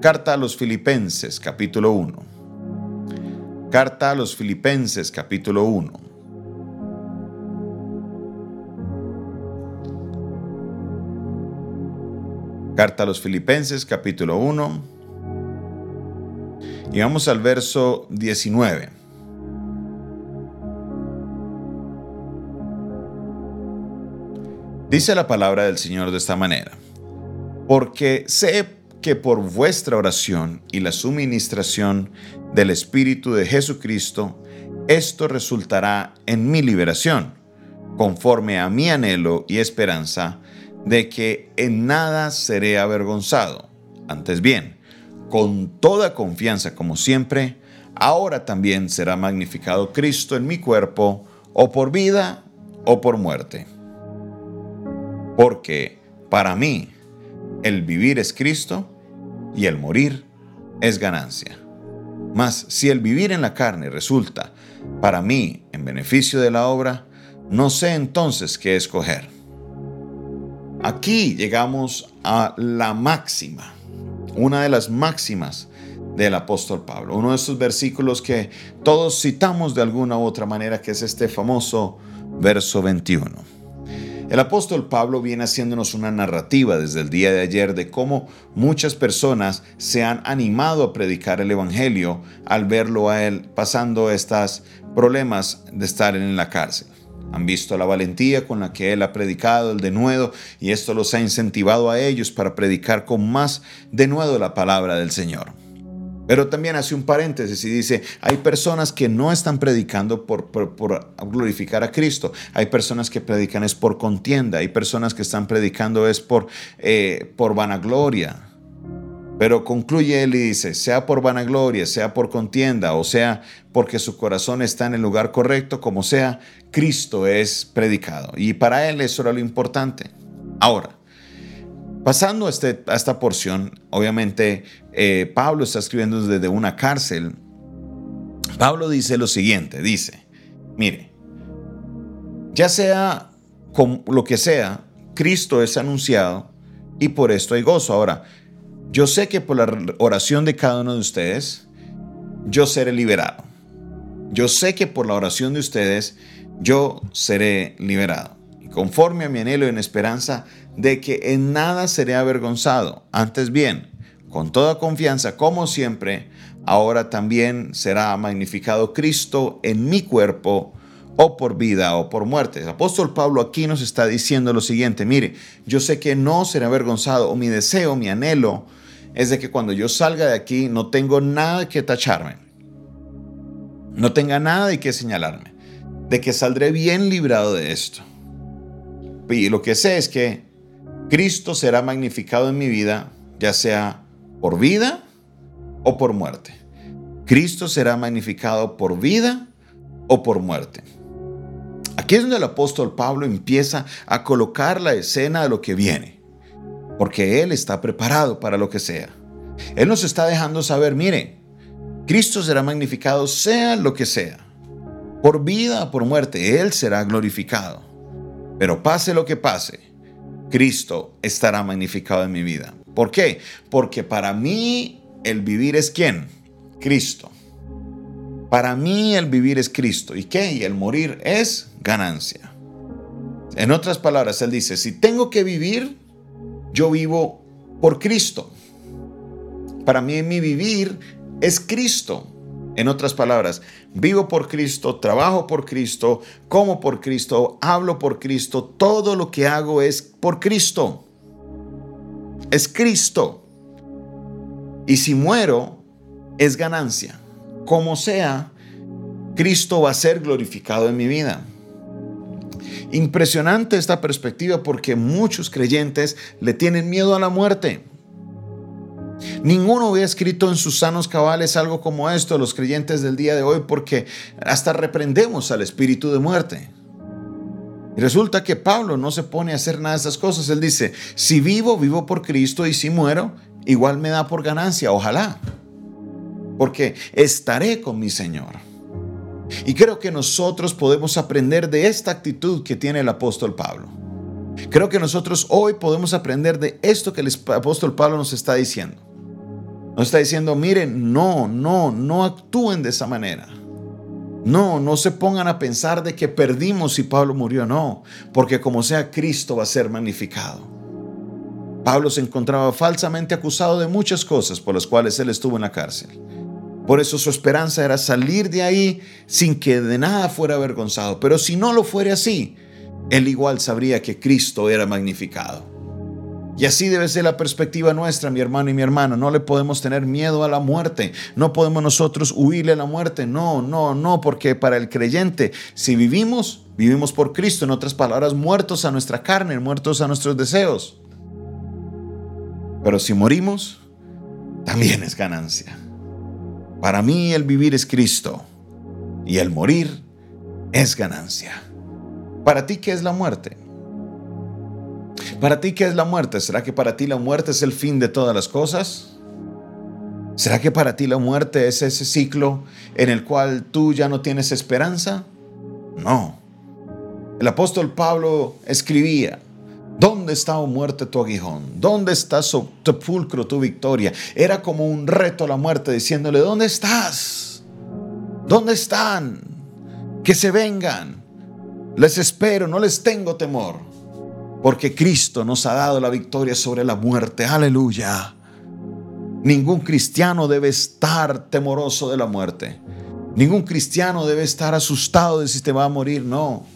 Carta a los Filipenses, capítulo 1. Carta a los Filipenses, capítulo 1. Carta a los Filipenses, capítulo 1. Y vamos al verso 19. Dice la palabra del Señor de esta manera. Porque sé que por vuestra oración y la suministración del Espíritu de Jesucristo, esto resultará en mi liberación, conforme a mi anhelo y esperanza de que en nada seré avergonzado. Antes bien, con toda confianza como siempre, ahora también será magnificado Cristo en mi cuerpo, o por vida o por muerte. Porque para mí, el vivir es Cristo y el morir es ganancia. Mas si el vivir en la carne resulta para mí en beneficio de la obra, no sé entonces qué escoger. Aquí llegamos a la máxima, una de las máximas del apóstol Pablo, uno de esos versículos que todos citamos de alguna u otra manera, que es este famoso verso 21. El apóstol Pablo viene haciéndonos una narrativa desde el día de ayer de cómo muchas personas se han animado a predicar el Evangelio al verlo a él pasando estos problemas de estar en la cárcel. Han visto la valentía con la que él ha predicado el denuedo y esto los ha incentivado a ellos para predicar con más denuedo la palabra del Señor. Pero también hace un paréntesis y dice, hay personas que no están predicando por, glorificar a Cristo, hay personas que predican es por contienda, hay personas que están predicando es por, eh, por vanagloria. Pero concluye él y dice, sea por vanagloria, sea por contienda, o sea porque su corazón está en el lugar correcto, como sea, Cristo es predicado. Y para él eso era lo importante. Ahora, Pasando a, este, esta porción, obviamente eh, Pablo está escribiendo desde una cárcel. Pablo dice lo siguiente, dice, mire, ya sea con lo que sea, Cristo es anunciado y por esto hay gozo. Ahora, yo sé que por la oración de cada uno de ustedes, yo seré liberado. Yo sé que por la oración de ustedes, yo seré liberado. Y conforme a mi anhelo y en esperanza, de que en nada seré avergonzado. Antes bien, con toda confianza, como siempre, ahora también será magnificado Cristo en mi cuerpo, o por vida o por muerte. El apóstol Pablo aquí nos está diciendo lo siguiente, mire, yo sé que no seré avergonzado, o mi deseo, mi anhelo, es de que cuando yo salga de aquí no tengo nada que tacharme, no tenga nada de que señalarme, de que saldré bien librado de esto. Y lo que sé es que Cristo será magnificado en mi vida, ya sea por vida o por muerte. Cristo será magnificado por vida o por muerte. Aquí es donde el apóstol Pablo empieza a colocar la escena de lo que viene, porque Él está preparado para lo que sea. Él nos está dejando saber, mire, Cristo será magnificado sea lo que sea, por vida o por muerte, Él será glorificado. Pero pase lo que pase, Cristo estará magnificado en mi vida. ¿Por qué? Porque para mí el vivir es quién? Cristo. Para mí el vivir es Cristo. ¿Y qué? Y el morir es ganancia. En otras palabras, Él dice, si tengo que vivir, yo vivo por Cristo. Para mí mi vivir es Cristo. En otras palabras, vivo por Cristo, trabajo por Cristo, como por Cristo, hablo por Cristo, todo lo que hago es por Cristo. Es Cristo. Y si muero, es ganancia. Como sea, Cristo va a ser glorificado en mi vida. Impresionante esta perspectiva porque muchos creyentes le tienen miedo a la muerte. Ninguno había escrito en sus sanos cabales algo como esto, los creyentes del día de hoy, porque hasta reprendemos al espíritu de muerte. Y resulta que Pablo no se pone a hacer nada de esas cosas. Él dice, si vivo, vivo por Cristo y si muero, igual me da por ganancia, ojalá. Porque estaré con mi Señor. Y creo que nosotros podemos aprender de esta actitud que tiene el apóstol Pablo. Creo que nosotros hoy podemos aprender de esto que el apóstol Pablo nos está diciendo. Nos está diciendo, miren, no, no, no actúen de esa manera. No, no se pongan a pensar de que perdimos si Pablo murió, no, porque como sea Cristo va a ser magnificado. Pablo se encontraba falsamente acusado de muchas cosas por las cuales él estuvo en la cárcel. Por eso su esperanza era salir de ahí sin que de nada fuera avergonzado. Pero si no lo fuera así, él igual sabría que Cristo era magnificado. Y así debe ser la perspectiva nuestra, mi hermano y mi hermana. No le podemos tener miedo a la muerte. No podemos nosotros huirle a la muerte. No, no, no, porque para el creyente, si vivimos, vivimos por Cristo. En otras palabras, muertos a nuestra carne, muertos a nuestros deseos. Pero si morimos, también es ganancia. Para mí el vivir es Cristo y el morir es ganancia. ¿Para ti qué es la muerte? ¿Para ti qué es la muerte? ¿Será que para ti la muerte es el fin de todas las cosas? ¿Será que para ti la muerte es ese ciclo en el cual tú ya no tienes esperanza? No. El apóstol Pablo escribía, ¿Dónde está, oh muerte, tu aguijón? ¿Dónde está, su sepulcro, tu victoria? Era como un reto a la muerte diciéndole, ¿dónde estás? ¿Dónde están? Que se vengan. Les espero, no les tengo temor. Porque Cristo nos ha dado la victoria sobre la muerte. Aleluya. Ningún cristiano debe estar temoroso de la muerte. Ningún cristiano debe estar asustado de si te va a morir. No.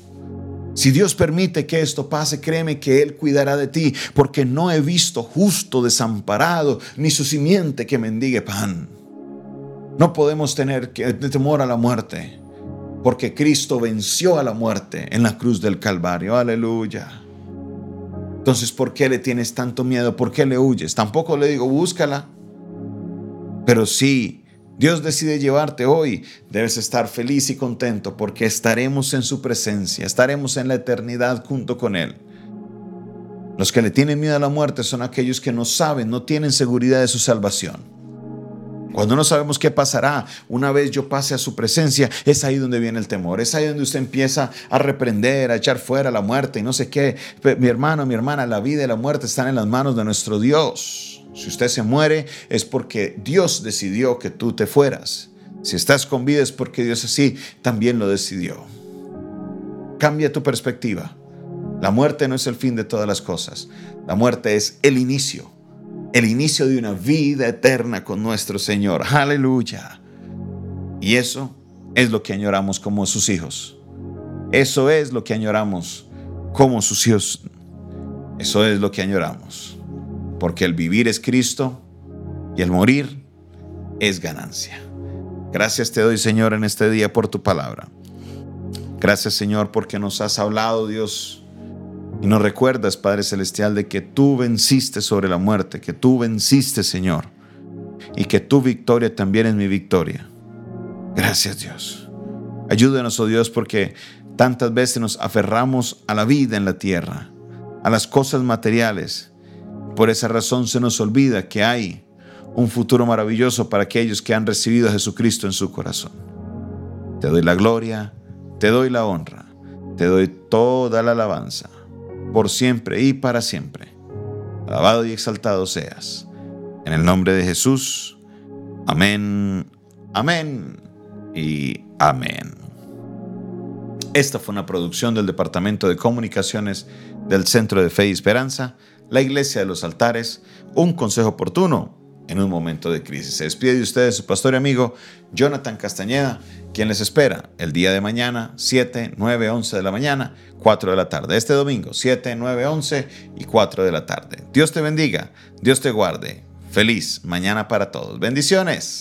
Si Dios permite que esto pase, créeme que Él cuidará de ti, porque no he visto justo desamparado, ni su simiente que mendigue pan. No podemos tener temor a la muerte, porque Cristo venció a la muerte en la cruz del Calvario. Aleluya. Entonces, ¿por qué le tienes tanto miedo? ¿Por qué le huyes? Tampoco le digo, búscala. Pero sí, Dios decide llevarte hoy, debes estar feliz y contento porque estaremos en su presencia, estaremos en la eternidad junto con Él. Los que le tienen miedo a la muerte son aquellos que no saben, no tienen seguridad de su salvación. Cuando no sabemos qué pasará una vez yo pase a su presencia, es ahí donde viene el temor, es ahí donde usted empieza a reprender, a echar fuera la muerte y no sé qué. Mi hermano, mi hermana, la vida y la muerte están en las manos de nuestro Dios. Si usted se muere es porque Dios decidió que tú te fueras. Si estás con vida es porque Dios así también lo decidió. Cambia tu perspectiva. La muerte no es el fin de todas las cosas. La muerte es el inicio. El inicio de una vida eterna con nuestro Señor. Aleluya. Y eso es lo que añoramos como sus hijos. Eso es lo que añoramos como sus hijos. Eso es lo que añoramos porque el vivir es Cristo y el morir es ganancia. Gracias te doy, Señor, en este día por tu palabra. Gracias, Señor, porque nos has hablado, Dios, y nos recuerdas, Padre Celestial, de que tú venciste sobre la muerte, que tú venciste, Señor, y que tu victoria también es mi victoria. Gracias, Dios. Ayúdanos, oh Dios, porque tantas veces nos aferramos a la vida en la tierra, a las cosas materiales, por esa razón se nos olvida que hay un futuro maravilloso para aquellos que han recibido a Jesucristo en su corazón. Te doy la gloria, te doy la honra, te doy toda la alabanza, por siempre y para siempre. Alabado y exaltado seas. En el nombre de Jesús. Amén, amén y amén. Esta fue una producción del Departamento de Comunicaciones del Centro de Fe y Esperanza la iglesia de los altares, un consejo oportuno en un momento de crisis. Se despide de ustedes su pastor y amigo Jonathan Castañeda, quien les espera el día de mañana, 7, 9, 11 de la mañana, 4 de la tarde. Este domingo, 7, 9, 11 y 4 de la tarde. Dios te bendiga, Dios te guarde. Feliz mañana para todos. Bendiciones.